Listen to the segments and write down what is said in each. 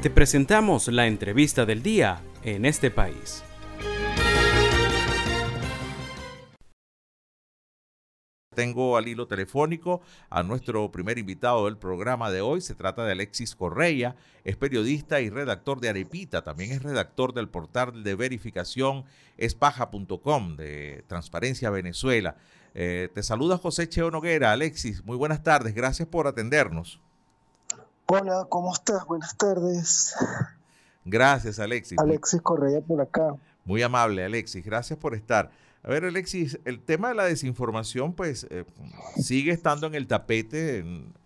Te presentamos la entrevista del día en este país. Tengo al hilo telefónico a nuestro primer invitado del programa de hoy. Se trata de Alexis Correia, es periodista y redactor de Arepita, también es redactor del portal de verificación espaja.com de Transparencia Venezuela. Eh, te saluda José Cheo Noguera. Alexis, muy buenas tardes, gracias por atendernos. Hola, ¿cómo estás? Buenas tardes. Gracias, Alexis. Alexis Correia por acá. Muy amable, Alexis. Gracias por estar. A ver, Alexis, el tema de la desinformación, pues, eh, sigue estando en el tapete.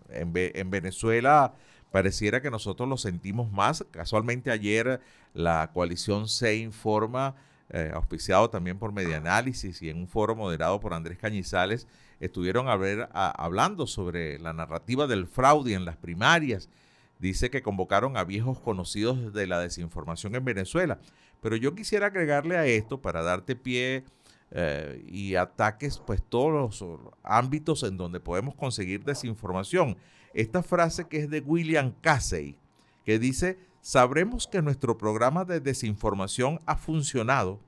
En, Venezuela pareciera que nosotros lo sentimos más. Casualmente ayer la coalición se informa, eh, auspiciado también por Medianálisis y en un foro moderado por Andrés Cañizales, estuvieron a ver, hablando sobre la narrativa del fraude en las primarias. Dice que convocaron a viejos conocidos de la desinformación en Venezuela. Pero yo quisiera agregarle a esto, para darte pie eh, y ataques pues todos los ámbitos en donde podemos conseguir desinformación. Esta frase que es de William Casey, que dice, sabremos que nuestro programa de desinformación ha funcionado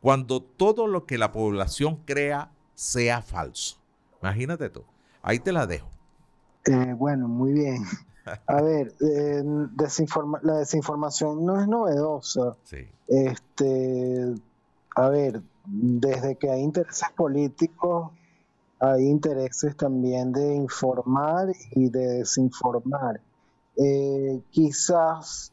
cuando todo lo que la población crea sea falso. Imagínate tú. Ahí te la dejo. Eh, bueno, muy bien. A ver, eh, la desinformación no es novedosa. Sí. Este, a ver, desde que hay intereses políticos, hay intereses también de informar y de desinformar. Eh, quizás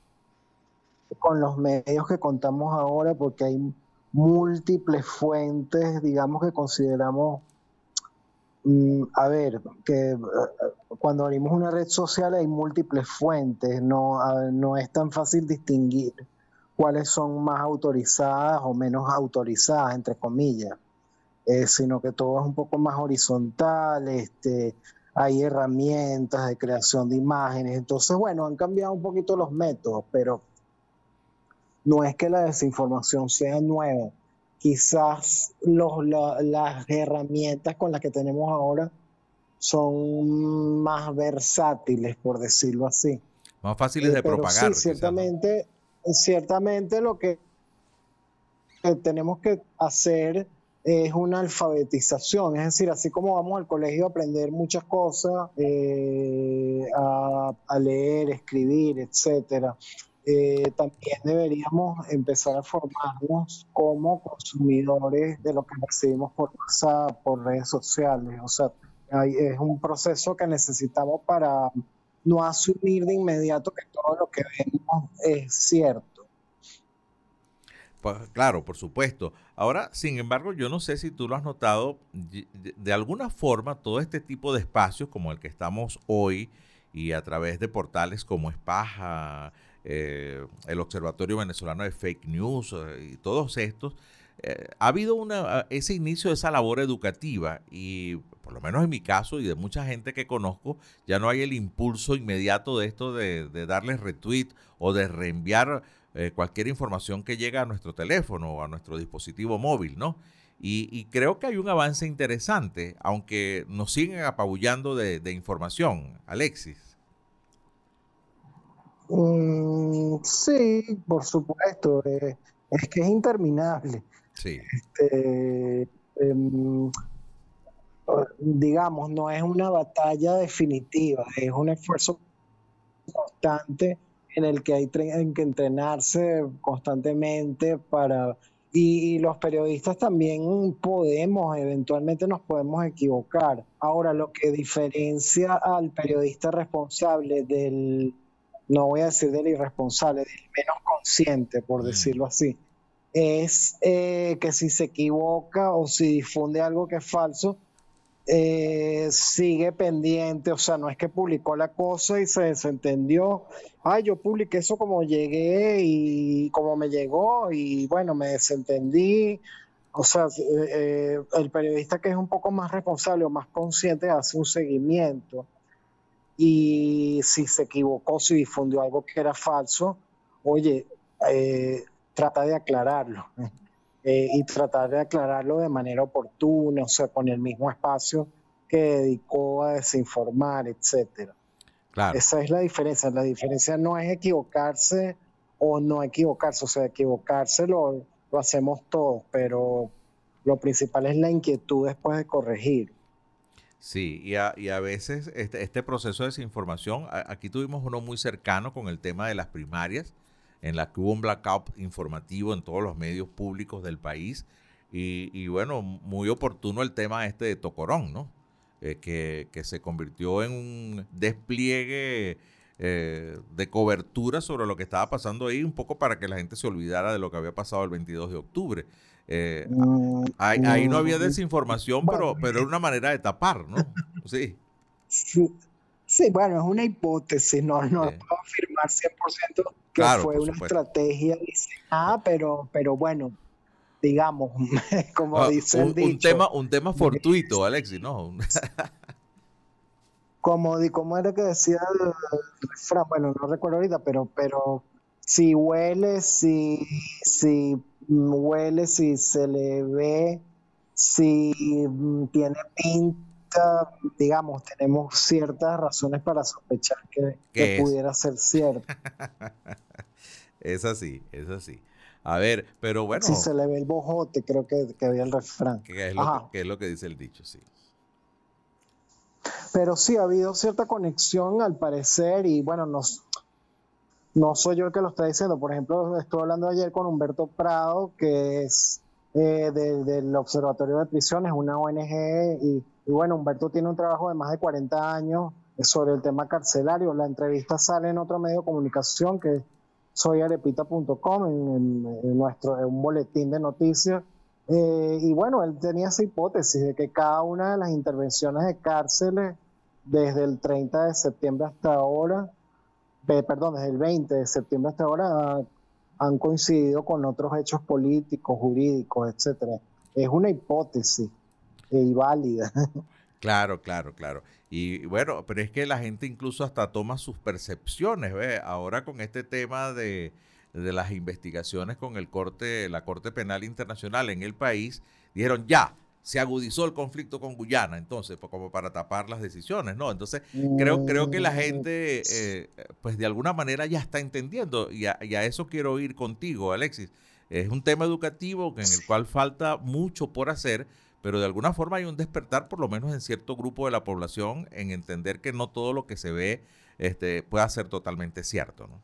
con los medios que contamos ahora, porque hay múltiples fuentes, digamos que consideramos, mm, a ver, que eh, cuando abrimos una red social hay múltiples fuentes, no, no es tan fácil distinguir cuáles son más autorizadas o menos autorizadas, entre comillas, eh, sino que todo es un poco más horizontal, este, hay herramientas de creación de imágenes, entonces, bueno, han cambiado un poquito los métodos, pero no es que la desinformación sea nueva, quizás los, las herramientas con las que tenemos ahora son más versátiles, por decirlo así. Más fáciles de eh, propagar. Sí, ciertamente ciertamente lo que tenemos que hacer es una alfabetización, es decir, así como vamos al colegio a aprender muchas cosas, eh, a, leer, escribir, etcétera, eh, también deberíamos empezar a formarnos como consumidores de lo que recibimos por WhatsApp, por redes sociales. O sea, es un proceso que necesitamos para no asumir de inmediato que todo lo que vemos es cierto. Claro, por supuesto. Ahora, sin embargo, yo no sé si tú lo has notado, de alguna forma todo este tipo de espacios como el que estamos hoy y a través de portales como Espaja, eh, el Observatorio Venezolano de Fake News eh, y todos estos, eh, ha habido una, ese inicio de esa labor educativa y por lo menos en mi caso y de mucha gente que conozco, ya no hay el impulso inmediato de esto de, de darles retweet o de reenviar eh, cualquier información que llega a nuestro teléfono o a nuestro dispositivo móvil, ¿no? Y, creo que hay un avance interesante, aunque nos siguen apabullando de, información. Alexis. Mm, sí, por supuesto. Eh, es que es interminable. Sí. Este, em, digamos, no es una batalla definitiva, es un esfuerzo constante en el que hay que entrenarse constantemente para... Y, los periodistas también podemos, eventualmente nos podemos equivocar. Ahora, lo que diferencia al periodista responsable del, no voy a decir del irresponsable, del menos consciente, por mm. decirlo así, es eh, que si se equivoca o si difunde algo que es falso, eh, sigue pendiente, o sea, no es que publicó la cosa y se desentendió, ay, yo publiqué eso como llegué y como me llegó y bueno, me desentendí, o sea, eh, eh, el periodista que es un poco más responsable o más consciente hace un seguimiento. Y si se equivocó, si difundió algo que era falso, oye, trata de aclararlo. Eh, y tratar de aclararlo de manera oportuna, o sea, con el mismo espacio que dedicó a desinformar, etcétera. Esa es la diferencia. La diferencia no es equivocarse o no equivocarse. O sea, equivocarse lo, lo hacemos todos, pero lo principal es la inquietud después de corregir. Sí, y a, y a veces este, este, proceso de desinformación, aquí tuvimos uno muy cercano con el tema de las primarias, en la que hubo un blackout informativo en todos los medios públicos del país, y, bueno, muy oportuno el tema este de Tocorón, ¿no? Eh, que, que, se convirtió en un despliegue eh, de cobertura sobre lo que estaba pasando ahí, un poco para que la gente se olvidara de lo que había pasado el 22 de octubre. Eh, ahí, no había desinformación, pero, pero era una manera de tapar, ¿no? Sí. Sí, bueno, es una hipótesis, no, no puedo afirmar 100% que fue una estrategia diseñada, pero, pero bueno, digamos, como ah, dice un, un, tema, un tema fortuito, Alexis, ¿no? como, como era que decía el refrán, bueno, no recuerdo ahorita, pero, pero si huele, si, si huele, si se le ve, si tiene pinta, digamos, tenemos ciertas razones para sospechar que, pudiera ser cierto. es así, es así. A ver, pero bueno. Si se le ve el bojote, creo que, que había el refrán. Que es, lo que, es lo que dice el dicho, sí. Pero sí ha habido cierta conexión al parecer y bueno, nos, no soy yo el que lo está diciendo. Por ejemplo, estuve hablando ayer con Humberto Prado, que es eh, del Observatorio de Prisiones, una ONG, y, bueno, Humberto tiene un trabajo de más de 40 años sobre el tema carcelario. La entrevista sale en otro medio de comunicación que es soyarepita.com, en, nuestro un boletín de noticias. Eh, y bueno, él tenía esa hipótesis de que cada una de las intervenciones de cárceles desde el 30 de septiembre hasta ahora perdón, desde el 20 de septiembre hasta ahora han coincidido con otros hechos políticos, jurídicos, etcétera. Es una hipótesis y válida. Claro, claro, claro. Y bueno, pero es que la gente incluso hasta toma sus percepciones, ¿ve? Ahora con este tema de, de las investigaciones con el corte, la Corte Penal Internacional en el país, dijeron ya, se agudizó el conflicto con Guyana, entonces, pues, como para tapar las decisiones, ¿no? Entonces, creo, creo que la gente, eh, pues de alguna manera ya está entendiendo, y a, eso quiero ir contigo, Alexis. Es un tema educativo en el cual falta mucho por hacer, pero de alguna forma hay un despertar, por lo menos en cierto grupo de la población, en entender que no todo lo que se ve este, pueda ser totalmente cierto, ¿no?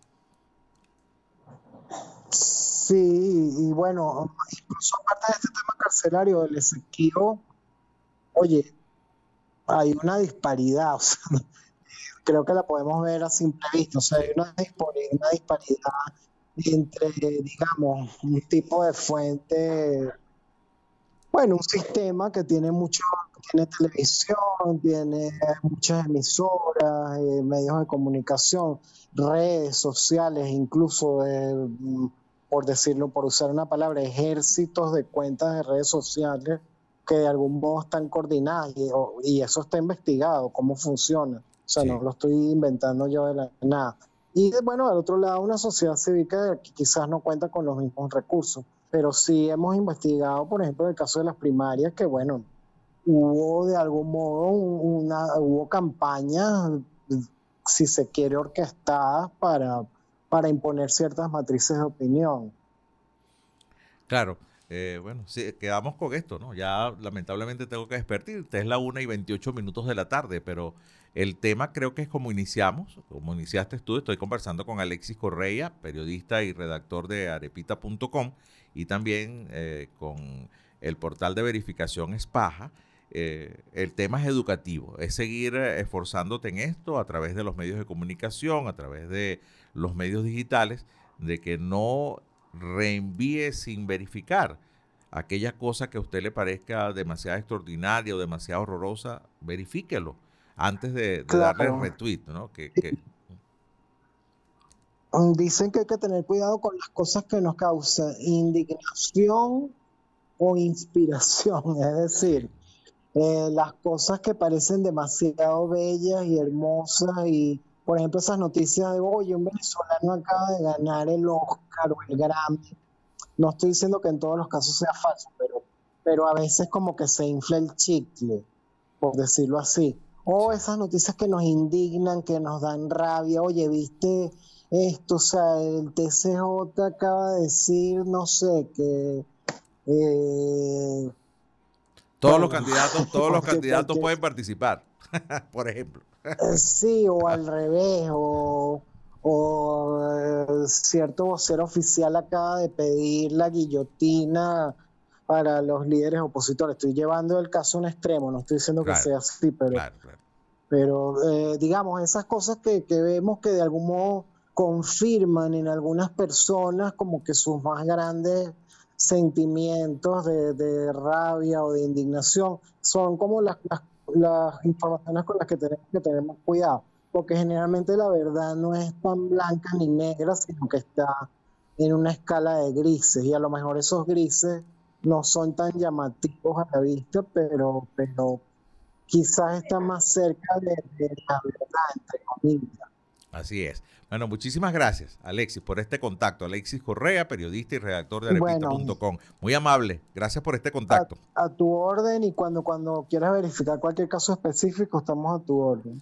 Sí, y bueno, incluso aparte de este tema carcelario del Ezequiel, oye, hay una disparidad, o sea, creo que la podemos ver a simple vista, o sea, hay una, una disparidad entre, digamos, un tipo de fuente, bueno, un sistema que tiene mucho, tiene televisión, tiene muchas emisoras, eh, medios de comunicación, redes sociales, incluso de por decirlo, por usar una palabra, ejércitos de cuentas de redes sociales que de algún modo están coordinadas y, eso está investigado, cómo funciona. O sea, no lo estoy inventando yo de la nada. Y bueno, al otro lado, una sociedad civil que quizás no cuenta con los mismos recursos, pero sí hemos investigado, por ejemplo, el caso de las primarias, que bueno, hubo de algún modo una, hubo campañas, si se quiere, orquestadas para para imponer ciertas matrices de opinión. Claro, eh, bueno, sí, quedamos con esto, ¿no? Ya lamentablemente tengo que despertar, es la 1 y 28 minutos de la tarde, pero el tema creo que es como iniciamos, como iniciaste tú, estoy conversando con Alexis Correia, periodista y redactor de arepita.com y también eh, con el portal de verificación Espaja. Eh, el tema es educativo, es seguir esforzándote en esto a través de los medios de comunicación, a través de los medios digitales, de que no reenvíe sin verificar aquella cosa que a usted le parezca demasiado extraordinaria o demasiado horrorosa, verifíquelo antes de, darle retweet, ¿no? Que, Dicen que hay que tener cuidado con las cosas que nos causan indignación o inspiración, es decir, eh, las cosas que parecen demasiado bellas y hermosas y, por ejemplo, esas noticias de, oye, un venezolano acaba de ganar el Oscar o el Grammy. No estoy diciendo que en todos los casos sea falso, pero, pero a veces como que se infla el chicle, por decirlo así. O esas noticias que nos indignan, que nos dan rabia, oye, viste esto, o sea, el TCJ acaba de decir, no sé, que... Eh, todos los candidatos, todos los candidatos pueden participar, por ejemplo. Eh, sí, o al revés, o, eh, cierto vocero oficial acaba de pedir la guillotina para los líderes opositores. Estoy llevando el caso a un extremo, no estoy diciendo que sea así, pero, pero eh, digamos, esas cosas que, que, vemos que de algún modo confirman en algunas personas como que sus más grandes sentimientos de, de rabia o de indignación son como las, las las informaciones con las que tenemos que tener más cuidado, porque generalmente la verdad no es tan blanca ni negra, sino que está en una escala de grises y a lo mejor esos grises no son tan llamativos a la vista, pero, pero quizás están más cerca de, de la verdad, entre comillas. Así es. Bueno, muchísimas gracias, Alexis, por este contacto. Alexis Correa, periodista y redactor de arepita.com. Muy amable. Gracias por este contacto. A, tu orden y cuando, cuando quieras verificar cualquier caso específico, estamos a tu orden.